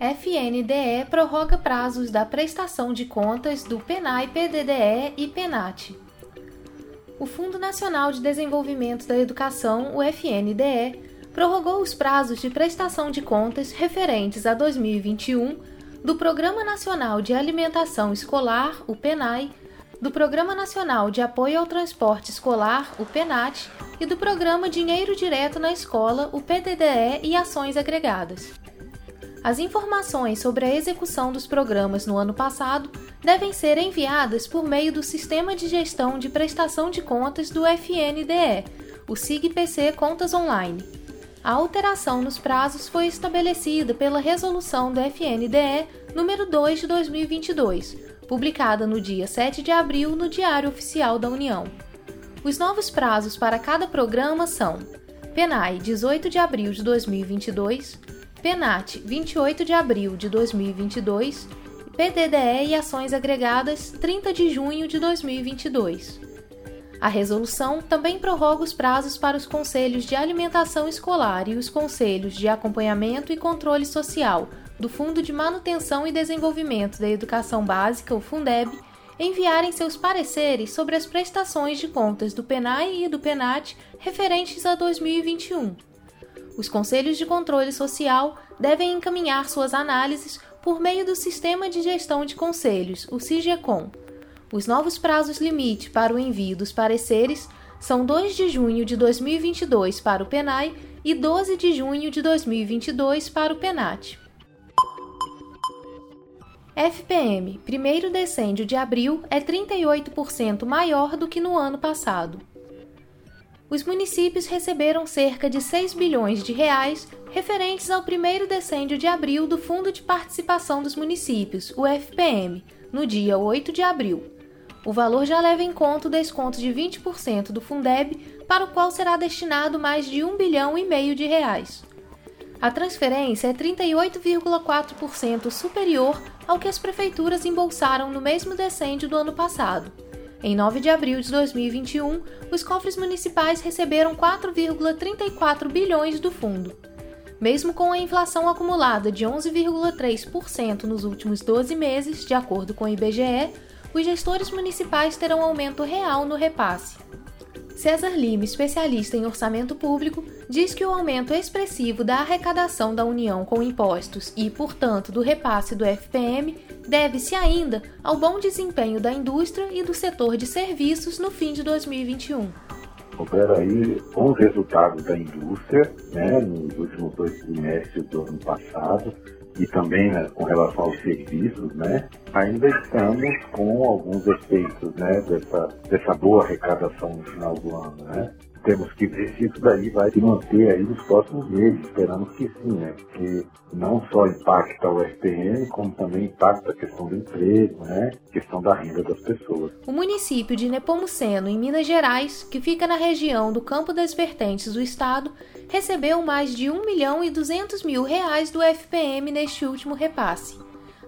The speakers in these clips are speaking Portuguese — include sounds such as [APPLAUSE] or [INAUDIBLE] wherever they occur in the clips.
FNDE prorroga prazos da prestação de contas do PENAI, PDDE e PENAT. O Fundo Nacional de Desenvolvimento da Educação, o FNDE, prorrogou os prazos de prestação de contas referentes a 2021 do Programa Nacional de Alimentação Escolar, o PENAI, do Programa Nacional de Apoio ao Transporte Escolar, o PENAT, e do Programa Dinheiro Direto na Escola, o PDDE e ações agregadas. As informações sobre a execução dos programas no ano passado devem ser enviadas por meio do Sistema de Gestão de Prestação de Contas do FNDE, o SIGPC Contas Online. A alteração nos prazos foi estabelecida pela Resolução do FNDE número 2 de 2022, publicada no dia 7 de abril no Diário Oficial da União. Os novos prazos para cada programa são: PENAI 18 de abril de 2022, PENAT, 28 de abril de 2022, PDDE e ações agregadas, 30 de junho de 2022. A resolução também prorroga os prazos para os conselhos de alimentação escolar e os conselhos de acompanhamento e controle social do Fundo de Manutenção e Desenvolvimento da Educação Básica, o Fundeb, enviarem seus pareceres sobre as prestações de contas do PENAI e do PENAT referentes a 2021 os conselhos de controle social devem encaminhar suas análises por meio do Sistema de Gestão de Conselhos, o CIGECOM. Os novos prazos limite para o envio dos pareceres são 2 de junho de 2022 para o PENAI e 12 de junho de 2022 para o PENAT. FPM, primeiro decêndio de abril, é 38% maior do que no ano passado os municípios receberam cerca de 6 bilhões de reais referentes ao primeiro decêndio de abril do Fundo de Participação dos Municípios, o FPM, no dia 8 de abril. O valor já leva em conta o desconto de 20% do Fundeb, para o qual será destinado mais de 1 bilhão e meio de reais. A transferência é 38,4% superior ao que as prefeituras embolsaram no mesmo decêndio do ano passado. Em 9 de abril de 2021, os cofres municipais receberam 4,34 bilhões do fundo. Mesmo com a inflação acumulada de 11,3% nos últimos 12 meses, de acordo com o IBGE, os gestores municipais terão aumento real no repasse. César Lima, especialista em orçamento público, diz que o aumento expressivo da arrecadação da União com impostos e, portanto, do repasse do FPM deve-se ainda ao bom desempenho da indústria e do setor de serviços no fim de 2021. Opera aí bons resultados da indústria né, nos últimos dois trimestres do ano passado, e também né, com relação aos serviços, né, ainda estamos com alguns efeitos né, dessa, dessa boa arrecadação no final do ano. Né temos que ver se isso daí vai se manter aí nos próximos meses. Esperamos que sim, né? Porque não só impacta o FPM, como também impacta a questão do emprego, né? A questão da renda das pessoas. O município de Nepomuceno, em Minas Gerais, que fica na região do Campo das Vertentes do estado, recebeu mais de 1 milhão e 200 mil reais do FPM neste último repasse.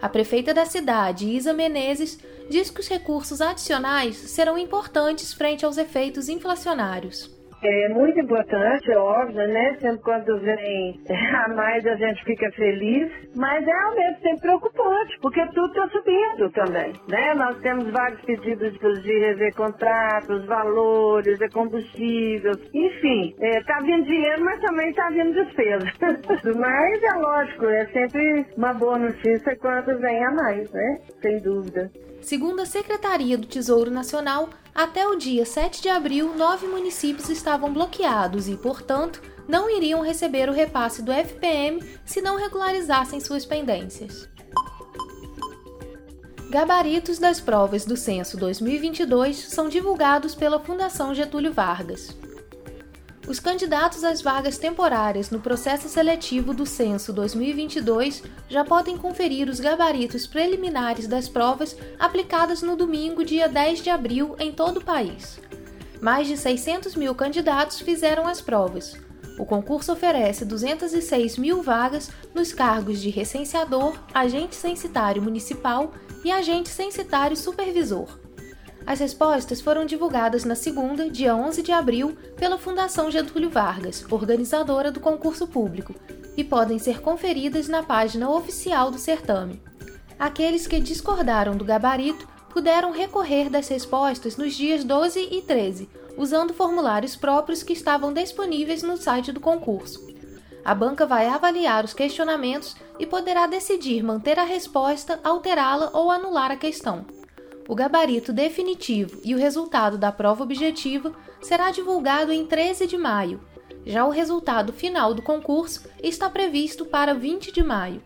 A prefeita da cidade, Isa Menezes, diz que os recursos adicionais serão importantes frente aos efeitos inflacionários. É muito importante, é óbvio, né? Sempre quando vem [LAUGHS] a mais a gente fica feliz, mas é ao mesmo tempo preocupante, porque tudo está subindo também, né? Nós temos vários pedidos de rever contratos, valores, de combustível, enfim, está é, vindo dinheiro, mas também está vindo despesa. [LAUGHS] mas é lógico, é sempre uma boa notícia quando vem a mais, né? Sem dúvida. Segundo a Secretaria do Tesouro Nacional, até o dia 7 de abril, nove municípios estavam bloqueados e, portanto, não iriam receber o repasse do FPM se não regularizassem suas pendências. Gabaritos das provas do Censo 2022 são divulgados pela Fundação Getúlio Vargas. Os candidatos às vagas temporárias no processo seletivo do Censo 2022 já podem conferir os gabaritos preliminares das provas aplicadas no domingo, dia 10 de abril, em todo o país. Mais de 600 mil candidatos fizeram as provas. O concurso oferece 206 mil vagas nos cargos de recenseador, agente censitário municipal e agente censitário supervisor. As respostas foram divulgadas na segunda, dia 11 de abril, pela Fundação Getúlio Vargas, organizadora do concurso público, e podem ser conferidas na página oficial do certame. Aqueles que discordaram do gabarito puderam recorrer das respostas nos dias 12 e 13, usando formulários próprios que estavam disponíveis no site do concurso. A banca vai avaliar os questionamentos e poderá decidir manter a resposta, alterá-la ou anular a questão. O gabarito definitivo e o resultado da prova objetiva será divulgado em 13 de maio. Já o resultado final do concurso está previsto para 20 de maio.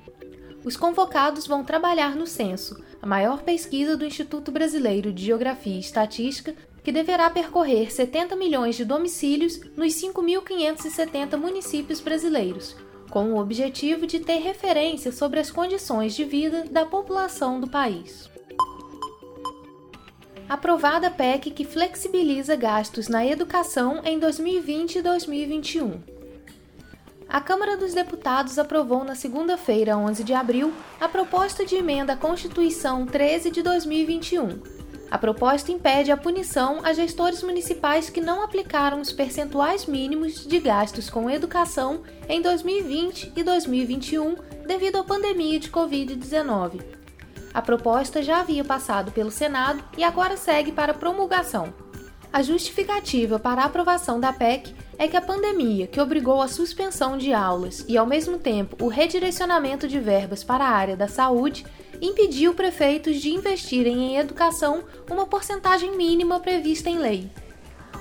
Os convocados vão trabalhar no censo, a maior pesquisa do Instituto Brasileiro de Geografia e Estatística, que deverá percorrer 70 milhões de domicílios nos 5.570 municípios brasileiros, com o objetivo de ter referência sobre as condições de vida da população do país aprovada PEC que flexibiliza gastos na educação em 2020 e 2021. A Câmara dos Deputados aprovou na segunda-feira, 11 de abril, a proposta de emenda à Constituição 13 de 2021. A proposta impede a punição a gestores municipais que não aplicaram os percentuais mínimos de gastos com educação em 2020 e 2021 devido à pandemia de Covid-19. A proposta já havia passado pelo Senado e agora segue para promulgação. A justificativa para a aprovação da PEC é que a pandemia, que obrigou a suspensão de aulas e, ao mesmo tempo, o redirecionamento de verbas para a área da saúde, impediu prefeitos de investirem em educação uma porcentagem mínima prevista em lei.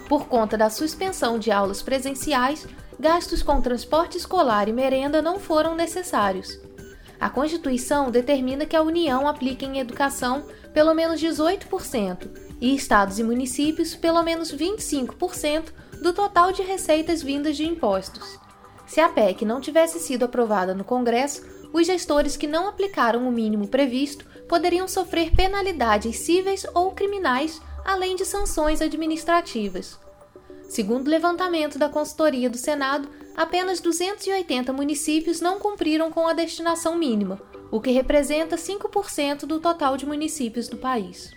Por conta da suspensão de aulas presenciais, gastos com transporte escolar e merenda não foram necessários. A Constituição determina que a União aplique em educação pelo menos 18% e estados e municípios pelo menos 25% do total de receitas vindas de impostos. Se a PEC não tivesse sido aprovada no Congresso, os gestores que não aplicaram o mínimo previsto poderiam sofrer penalidades cíveis ou criminais, além de sanções administrativas. Segundo o levantamento da consultoria do Senado, apenas 280 municípios não cumpriram com a destinação mínima, o que representa 5% do total de municípios do país.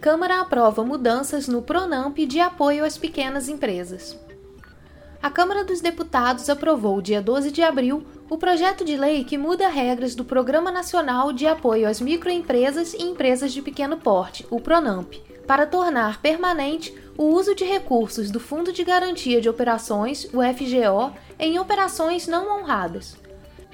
Câmara aprova mudanças no Pronamp de apoio às pequenas empresas. A Câmara dos Deputados aprovou, dia 12 de abril, o projeto de lei que muda regras do Programa Nacional de Apoio às Microempresas e Empresas de Pequeno Porte, o Pronamp, para tornar permanente o uso de recursos do Fundo de Garantia de Operações, o FGO, em operações não honradas.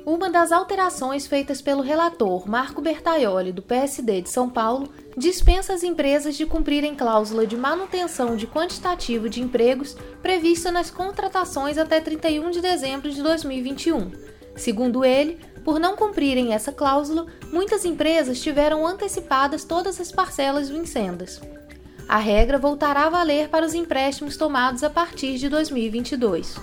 Uma das alterações feitas pelo relator Marco Bertaioli, do PSD de São Paulo, dispensa as empresas de cumprirem cláusula de manutenção de quantitativo de empregos prevista nas contratações até 31 de dezembro de 2021. Segundo ele, por não cumprirem essa cláusula, muitas empresas tiveram antecipadas todas as parcelas vincendas. A regra voltará a valer para os empréstimos tomados a partir de 2022.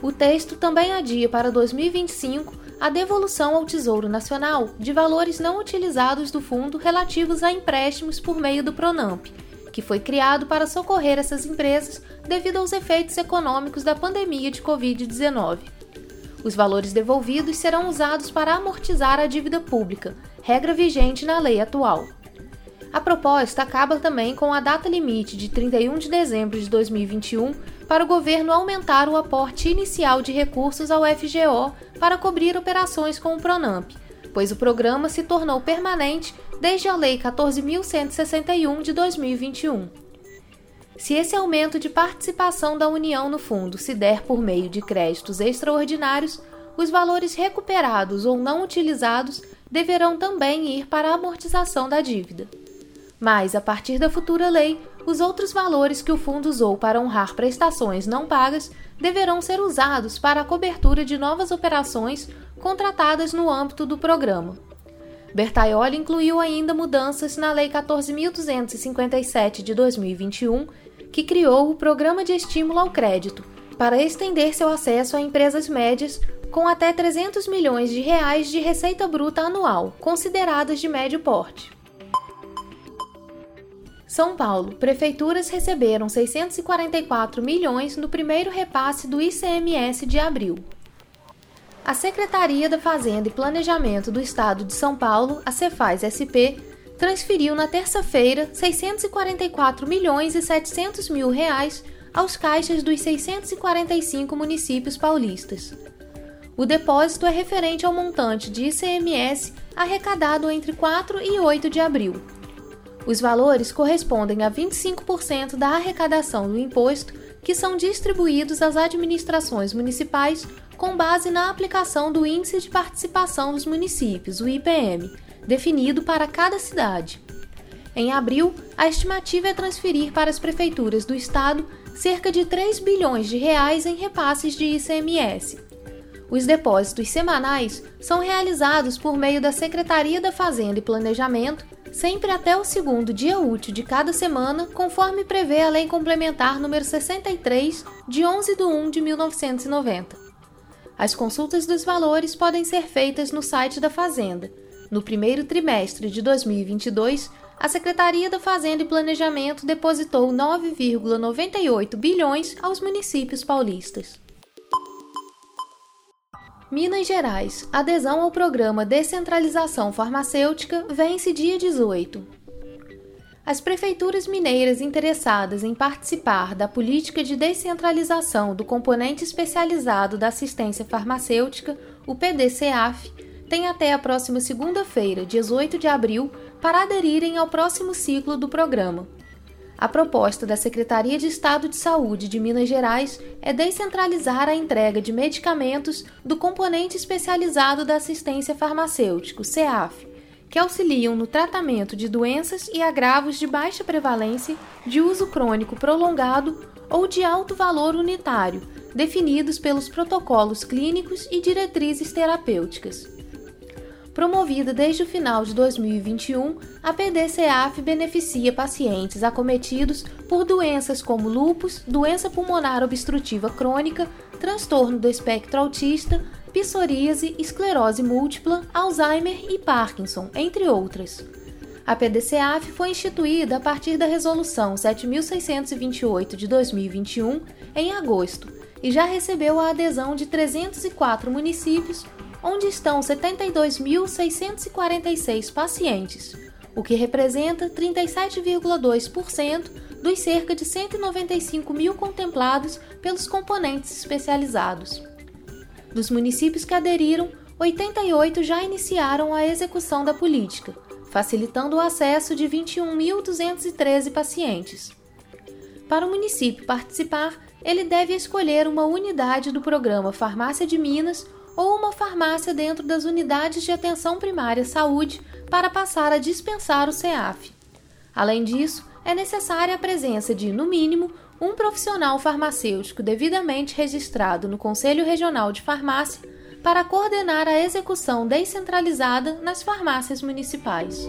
O texto também adia para 2025 a devolução ao Tesouro Nacional de valores não utilizados do fundo relativos a empréstimos por meio do Pronamp, que foi criado para socorrer essas empresas devido aos efeitos econômicos da pandemia de Covid-19. Os valores devolvidos serão usados para amortizar a dívida pública, regra vigente na lei atual. A proposta acaba também com a data limite de 31 de dezembro de 2021 para o governo aumentar o aporte inicial de recursos ao FGO para cobrir operações com o Pronamp, pois o programa se tornou permanente desde a Lei 14.161 de 2021. Se esse aumento de participação da União no fundo se der por meio de créditos extraordinários, os valores recuperados ou não utilizados deverão também ir para a amortização da dívida. Mas, a partir da futura lei, os outros valores que o fundo usou para honrar prestações não pagas deverão ser usados para a cobertura de novas operações contratadas no âmbito do programa. Bertaioli incluiu ainda mudanças na Lei 14.257 de 2021, que criou o Programa de Estímulo ao Crédito para estender seu acesso a empresas médias com até 300 milhões de reais de receita bruta anual, consideradas de médio porte. São Paulo, prefeituras receberam 644 milhões no primeiro repasse do ICMS de abril. A Secretaria da Fazenda e Planejamento do Estado de São Paulo, a Cefaz SP, transferiu na terça-feira 644 milhões e 700 mil reais aos caixas dos 645 municípios paulistas. O depósito é referente ao montante de ICMS arrecadado entre 4 e 8 de abril. Os valores correspondem a 25% da arrecadação do imposto que são distribuídos às administrações municipais com base na aplicação do Índice de Participação dos Municípios, o IPM, definido para cada cidade. Em abril, a estimativa é transferir para as prefeituras do estado cerca de 3 bilhões de reais em repasses de ICMS. Os depósitos semanais são realizados por meio da Secretaria da Fazenda e Planejamento sempre até o segundo dia útil de cada semana, conforme prevê a Lei Complementar número 63, de 11 de 1 de 1990. As consultas dos valores podem ser feitas no site da Fazenda. No primeiro trimestre de 2022, a Secretaria da Fazenda e Planejamento depositou 9,98 bilhões aos municípios paulistas. Minas Gerais. Adesão ao programa Descentralização Farmacêutica vence dia 18. As prefeituras mineiras interessadas em participar da política de descentralização do componente especializado da assistência farmacêutica, o PDCAF, têm até a próxima segunda-feira, 18 de abril, para aderirem ao próximo ciclo do programa. A proposta da Secretaria de Estado de Saúde de Minas Gerais é descentralizar a entrega de medicamentos do componente especializado da assistência farmacêutico, CEAF, que auxiliam no tratamento de doenças e agravos de baixa prevalência, de uso crônico prolongado ou de alto valor unitário, definidos pelos protocolos clínicos e diretrizes terapêuticas. Promovida desde o final de 2021, a PDCAF beneficia pacientes acometidos por doenças como lúpus, doença pulmonar obstrutiva crônica, transtorno do espectro autista, psoríase, esclerose múltipla, Alzheimer e Parkinson, entre outras. A PDCAF foi instituída a partir da Resolução 7628 de 2021 em agosto e já recebeu a adesão de 304 municípios onde estão 72.646 pacientes, o que representa 37,2% dos cerca de 195 mil contemplados pelos componentes especializados. Dos municípios que aderiram, 88 já iniciaram a execução da política, facilitando o acesso de 21.213 pacientes. Para o município participar, ele deve escolher uma unidade do programa Farmácia de Minas ou uma farmácia dentro das unidades de atenção primária saúde para passar a dispensar o CEAF. Além disso, é necessária a presença de, no mínimo, um profissional farmacêutico devidamente registrado no Conselho Regional de Farmácia para coordenar a execução descentralizada nas farmácias municipais.